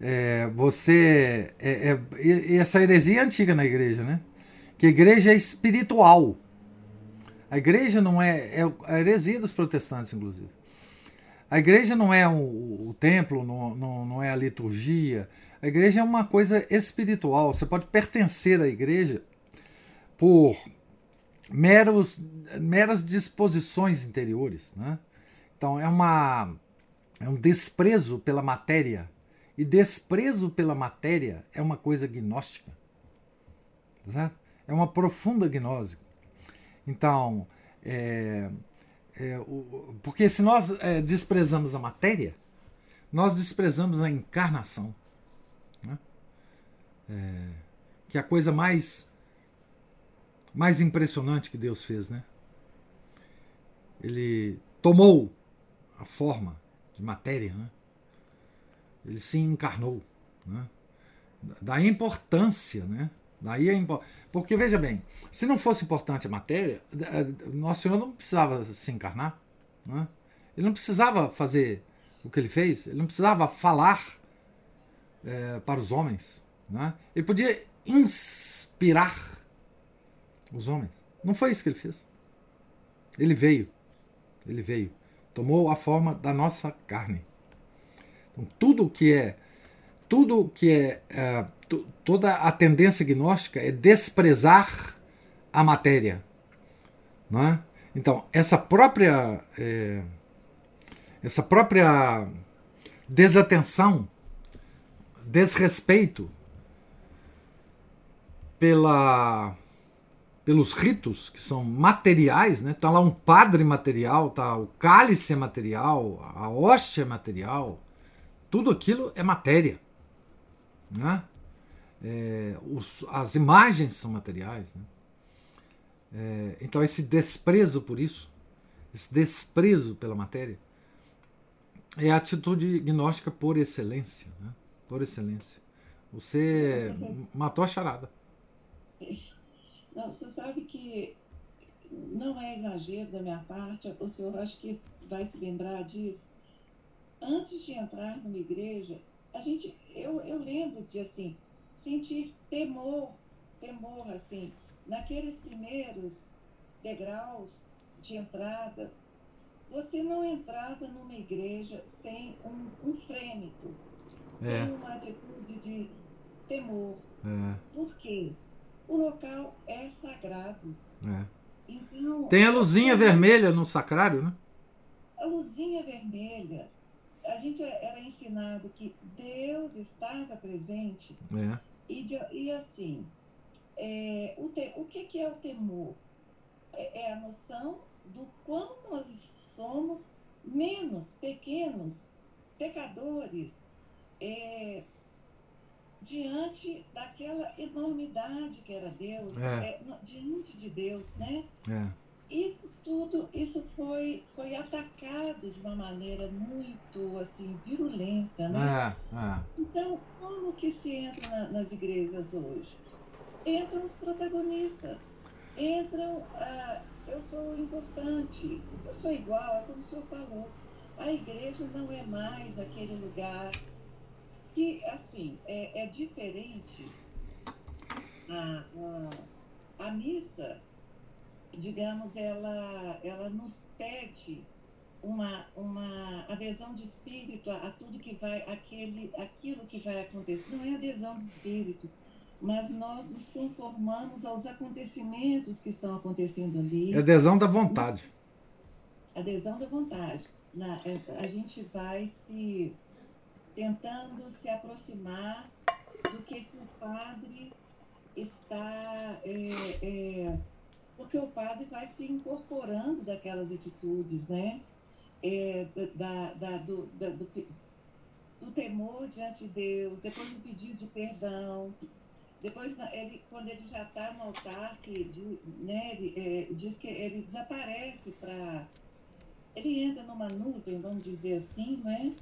É, você. É, é, essa heresia é antiga na igreja, né? Que a igreja é espiritual. A igreja não é, é a heresia dos protestantes, inclusive. A igreja não é o, o templo, não, não, não é a liturgia. A igreja é uma coisa espiritual. Você pode pertencer à igreja por meros, meras disposições interiores. Né? Então é, uma, é um desprezo pela matéria. E desprezo pela matéria é uma coisa gnóstica. Tá? É uma profunda gnose. Então, é, é, o, porque se nós é, desprezamos a matéria, nós desprezamos a encarnação. Né? É, que é a coisa mais, mais impressionante que Deus fez. Né? Ele tomou a forma de matéria, né? ele se encarnou. Né? Da importância né? Daí é impo... Porque veja bem, se não fosse importante a matéria, Nosso Senhor não precisava se encarnar. Né? Ele não precisava fazer o que ele fez, ele não precisava falar é, para os homens. Né? Ele podia inspirar os homens. Não foi isso que ele fez. Ele veio. Ele veio. Tomou a forma da nossa carne. Então, tudo que é tudo que é, é toda a tendência gnóstica é desprezar a matéria, não é? Então essa própria é, essa própria desatenção, desrespeito pela pelos ritos que são materiais, né? Tá lá um padre material, tá o cálice é material, a hóstia é material, tudo aquilo é matéria. Né? É, os, as imagens são materiais. Né? É, então, esse desprezo por isso, esse desprezo pela matéria, é a atitude gnóstica por excelência. Né? Por excelência. Você matou a charada. Não, você sabe que não é exagero da minha parte, o senhor acho que vai se lembrar disso. Antes de entrar numa igreja, a gente, eu, eu lembro de assim, sentir temor, temor assim, naqueles primeiros degraus de entrada, você não entrava numa igreja sem um, um frêmito, é. sem uma atitude de temor. É. Por quê? O local é sagrado. É. Então, Tem a luzinha vermelha no sacrário, né? A luzinha vermelha a gente era ensinado que Deus estava presente é. e, de, e assim, é, o, te, o que, que é o temor? É, é, a noção do quão nós somos menos pequenos pecadores é, diante daquela enormidade que era Deus, é. É, diante de Deus, né? isso tudo, isso foi, foi atacado de uma maneira muito assim virulenta, né? É, é. Então, como que se entra na, nas igrejas hoje? Entram os protagonistas, entram, ah, eu sou importante, eu sou igual, é como o senhor falou. A igreja não é mais aquele lugar que, assim, é, é diferente. A, a, a missa digamos, ela, ela nos pede uma, uma adesão de espírito a, a, tudo que vai, aquele, aquilo que vai acontecer. Não é adesão de espírito, mas nós nos conformamos aos acontecimentos que estão acontecendo ali. É adesão da vontade. Adesão da vontade. Na, é, a gente vai se tentando se aproximar do que o padre está. É, é, porque o padre vai se incorporando daquelas atitudes, né? é, da, da, do, da, do, do, temor diante de Deus, depois do pedido de perdão, depois ele, quando ele já está no altar, que, de, né, ele, é, diz que ele desaparece para. Ele entra numa nuvem, vamos dizer assim, né?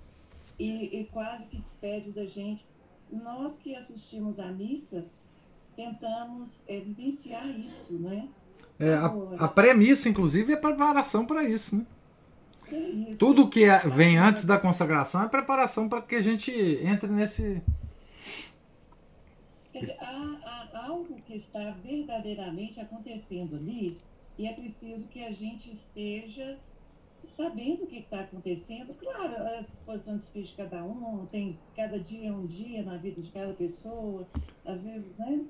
E, e quase que despede da gente. Nós que assistimos à missa, tentamos é, vivenciar isso, né? É, a, a pré-missa, inclusive, é preparação para isso, né? Isso. Tudo que é, vem antes da consagração é preparação para que a gente entre nesse. Dizer, há, há algo que está verdadeiramente acontecendo ali e é preciso que a gente esteja sabendo o que está acontecendo. Claro, a disposição de espírito de cada um, tem cada dia é um dia na vida de cada pessoa, às vezes, né?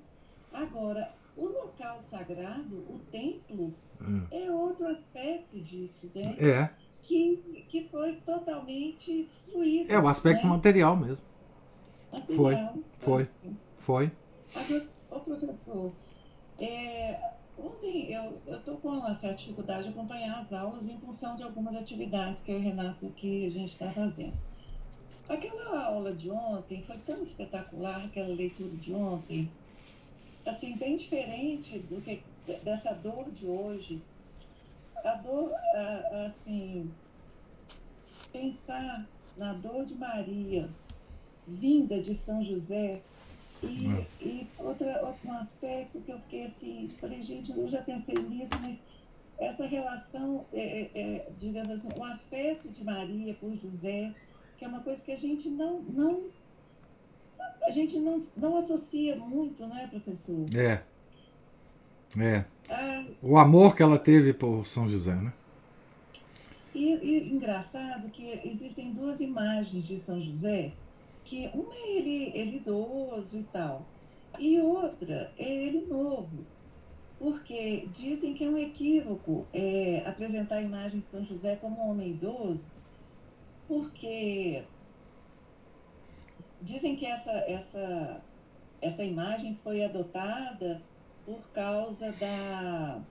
Agora, o local sagrado, o templo, hum. é outro aspecto disso, né? É que, que foi totalmente destruído. É o aspecto né? material mesmo. Material. Foi, foi, foi. Agora, ô professor, é, ontem eu estou com uma certa dificuldade de acompanhar as aulas em função de algumas atividades que eu e o Renato que a gente está fazendo. Aquela aula de ontem foi tão espetacular, aquela leitura de ontem, assim, bem diferente do que dessa dor de hoje a dor, assim, pensar na dor de Maria, vinda de São José, e, ah. e outra, outro aspecto que eu fiquei assim, falei, gente, eu já pensei nisso, mas essa relação, é, é, é, digamos assim, o afeto de Maria por José, que é uma coisa que a gente não, não a gente não, não associa muito, não é, professor? É. É. Ah, o amor que ela teve por São José, né? E, e engraçado que existem duas imagens de São José, que uma é ele, ele idoso e tal, e outra é ele novo. Porque dizem que é um equívoco é, apresentar a imagem de São José como um homem idoso, porque dizem que essa, essa, essa imagem foi adotada por causa da,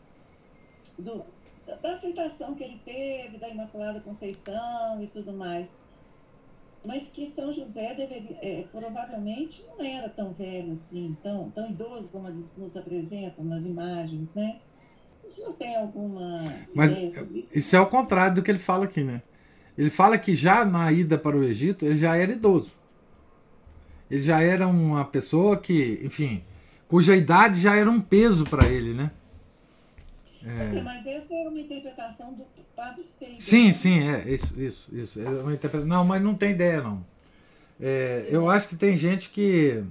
do, da aceitação que ele teve, da Imaculada Conceição e tudo mais. Mas que São José deveria, é, provavelmente não era tão velho assim, tão, tão idoso como eles nos apresentam nas imagens, né? O senhor tem alguma Mas isso é o contrário do que ele fala aqui, né? Ele fala que já na ida para o Egito ele já era idoso. Ele já era uma pessoa que, enfim, cuja idade já era um peso para ele, né? É. Mas essa é uma interpretação do padre Feio. Sim, né? sim, é isso, isso, isso. É uma interpretação. Não, mas não tem ideia não. É, eu acho que tem gente que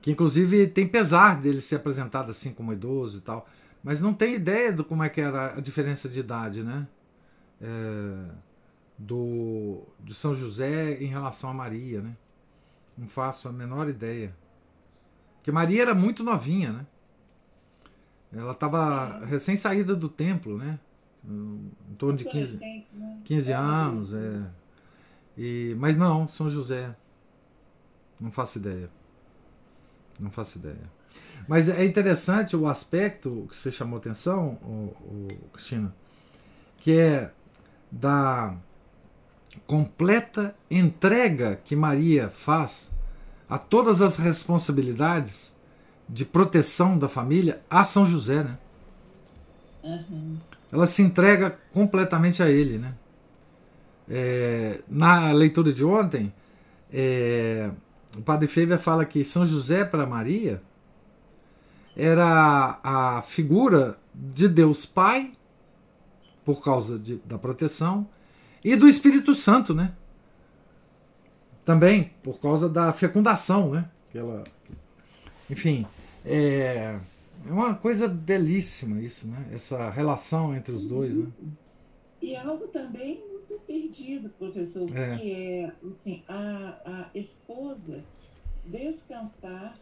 que inclusive tem pesar dele ser apresentado assim como idoso e tal, mas não tem ideia do como é que era a diferença de idade, né? É, do de São José em relação a Maria, né? Não faço a menor ideia. Porque Maria era muito novinha, né? Ela estava recém saída do templo, né? Em torno de 15, 15 né? anos. É. E, mas não, São José. Não faço ideia. Não faço ideia. Mas é interessante o aspecto que você chamou atenção, o, o Cristina, que é da completa entrega que Maria faz a todas as responsabilidades de proteção da família a São José, né? Uhum. Ela se entrega completamente a ele, né? É, na leitura de ontem, é, o Padre Feiva fala que São José para Maria era a figura de Deus Pai, por causa de, da proteção, e do Espírito Santo, né? também por causa da fecundação, né? Que ela, enfim, é, é uma coisa belíssima isso, né? Essa relação entre os dois, né? E algo também muito perdido, professor, é. que é assim, a, a esposa descansar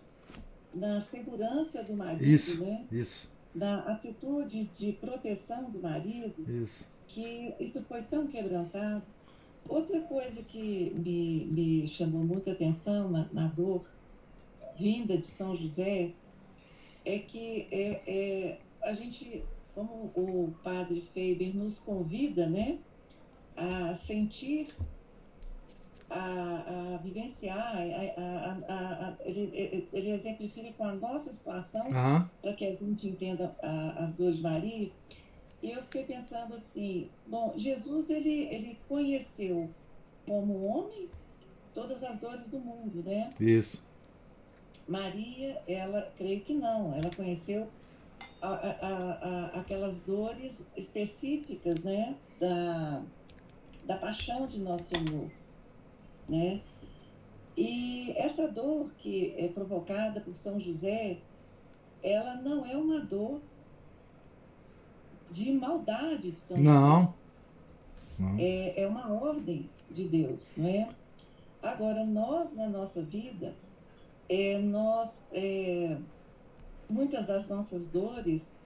na segurança do marido, isso, né? Isso. Da atitude de proteção do marido, isso. que isso foi tão quebrantado. Outra coisa que me, me chamou muita atenção na, na dor vinda de São José é que é, é, a gente, como o padre Faber nos convida, né, a sentir, a, a vivenciar, a, a, ele, ele, exemplifica com a nossa situação, uhum. para que a gente entenda as dores de Maria. E eu fiquei pensando assim, bom, Jesus ele, ele conheceu como homem todas as dores do mundo, né? Isso. Maria, ela, creio que não, ela conheceu a, a, a, aquelas dores específicas, né, da, da paixão de Nosso Senhor, né? E essa dor que é provocada por São José, ela não é uma dor de maldade de São não. José. Não. É, é uma ordem de Deus, não é? Agora, nós, na nossa vida, é, nós, é, muitas das nossas dores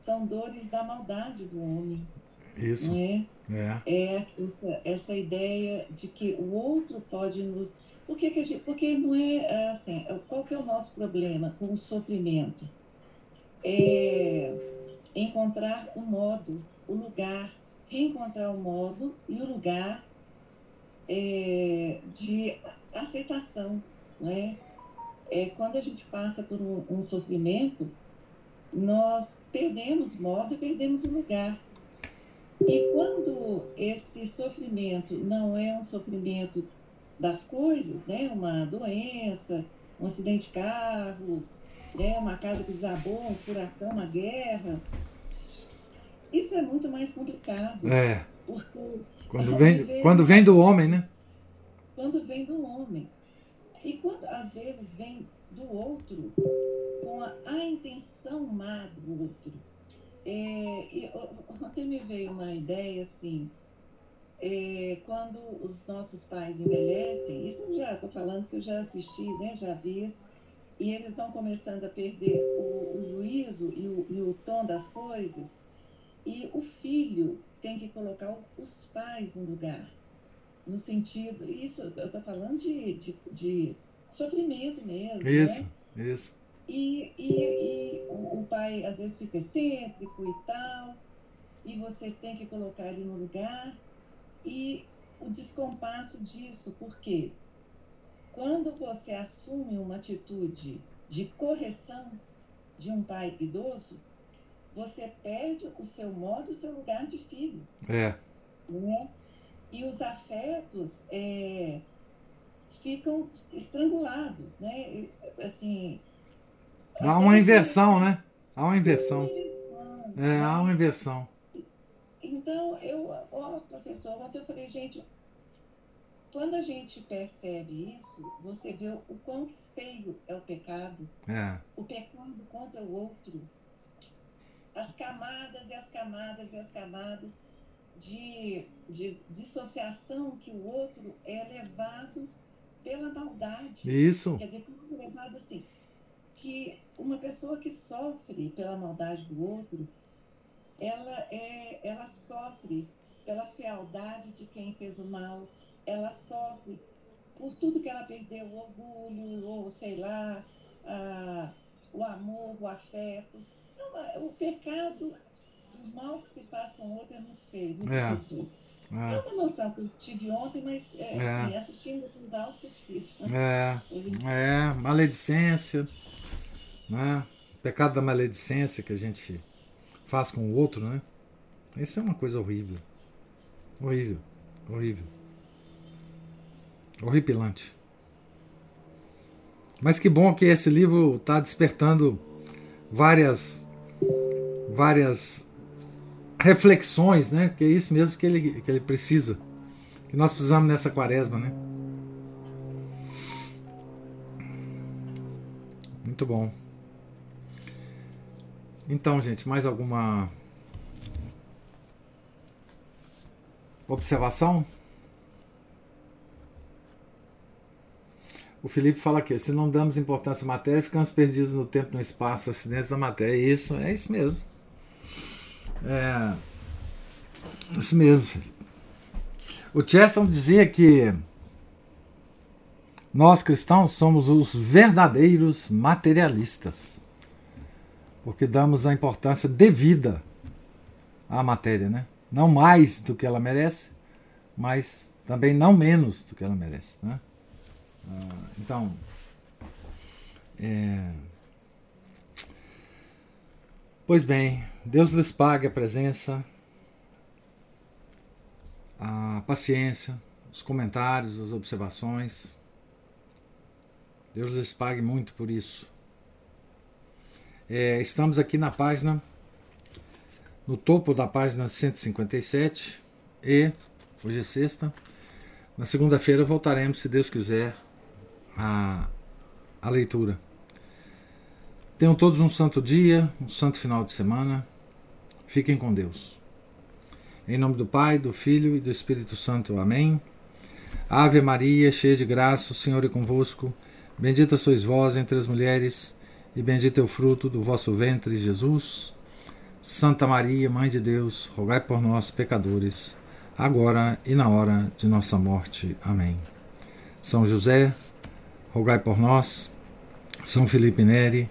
são dores da maldade do homem. Isso. Não é? É. é essa, essa ideia de que o outro pode nos. Por que, que a gente, porque não é assim. Qual que é o nosso problema com o sofrimento? É encontrar o modo, o lugar, reencontrar o modo e o lugar é, de aceitação, não é? É, quando a gente passa por um, um sofrimento, nós perdemos modo e perdemos o lugar. E quando esse sofrimento não é um sofrimento das coisas, né? uma doença, um acidente de carro, né? uma casa que desabou, um furacão, uma guerra, isso é muito mais complicado. É. Porque quando vem, quando vem do homem, né? Quando vem do homem. E quando às vezes vem do outro com a, a intenção má do outro. É, e, me veio uma ideia assim, é, quando os nossos pais envelhecem, isso eu já estou falando que eu já assisti, né, já vi, e eles estão começando a perder o, o juízo e o, e o, tom das coisas, e o filho tem que colocar os pais no lugar no sentido, isso eu estou falando de, de, de, sofrimento mesmo. Isso, né? isso. E, e, e o, o pai às vezes fica excêntrico e tal, e você tem que colocar ele no lugar. E o descompasso disso, porque quando você assume uma atitude de correção de um pai idoso, você perde o seu modo, o seu lugar de filho. É. Né? E os afetos é, ficam estrangulados, né? Assim. Há uma inversão, né? Há uma inversão. É, há uma inversão. Então, eu, ó, professor, ontem eu falei, gente, quando a gente percebe isso, você vê o quão feio é o pecado. É. O pecado contra o outro. As camadas e as camadas e as camadas de, de dissociação que o outro é levado pela maldade. Isso. Quer dizer, é levado assim, que uma pessoa que sofre pela maldade do outro, ela, é, ela sofre pela fealdade de quem fez o mal, ela sofre por tudo que ela perdeu, o orgulho, ou sei lá, a, o amor, o afeto. Então, o pecado o mal que se faz com o outro é muito feio, muito é. É. é uma noção que eu tive ontem, mas é, é. Assim, assistindo aqueles áudios é difícil. É, é, maledicência, né? Pecado da maledicência que a gente faz com o outro, né? Isso é uma coisa horrível. Horrível, horrível. Horripilante. Mas que bom que esse livro está despertando várias várias reflexões, né? Que é isso mesmo que ele, que ele precisa. Que nós precisamos nessa quaresma, né? Muito bom. Então, gente, mais alguma observação? O Felipe fala aqui: se não damos importância à matéria, ficamos perdidos no tempo, no espaço, acidentes da matéria. Isso, é isso mesmo. É isso mesmo, Felipe. O Cheston dizia que nós cristãos somos os verdadeiros materialistas, porque damos a importância devida à matéria, né? Não mais do que ela merece, mas também não menos do que ela merece, né? Ah, então, é... pois bem, Deus lhes pague a presença, a paciência, os comentários, as observações. Deus lhes pague muito por isso. É, estamos aqui na página, no topo da página 157 e hoje é sexta. Na segunda-feira voltaremos, se Deus quiser, a, a leitura. Tenham todos um santo dia, um santo final de semana. Fiquem com Deus. Em nome do Pai, do Filho e do Espírito Santo. Amém. Ave Maria, cheia de graça, o Senhor é convosco. Bendita sois vós entre as mulheres, e bendito é o fruto do vosso ventre, Jesus. Santa Maria, Mãe de Deus, rogai por nós, pecadores, agora e na hora de nossa morte. Amém. São José, rogai por nós. São Felipe Neri,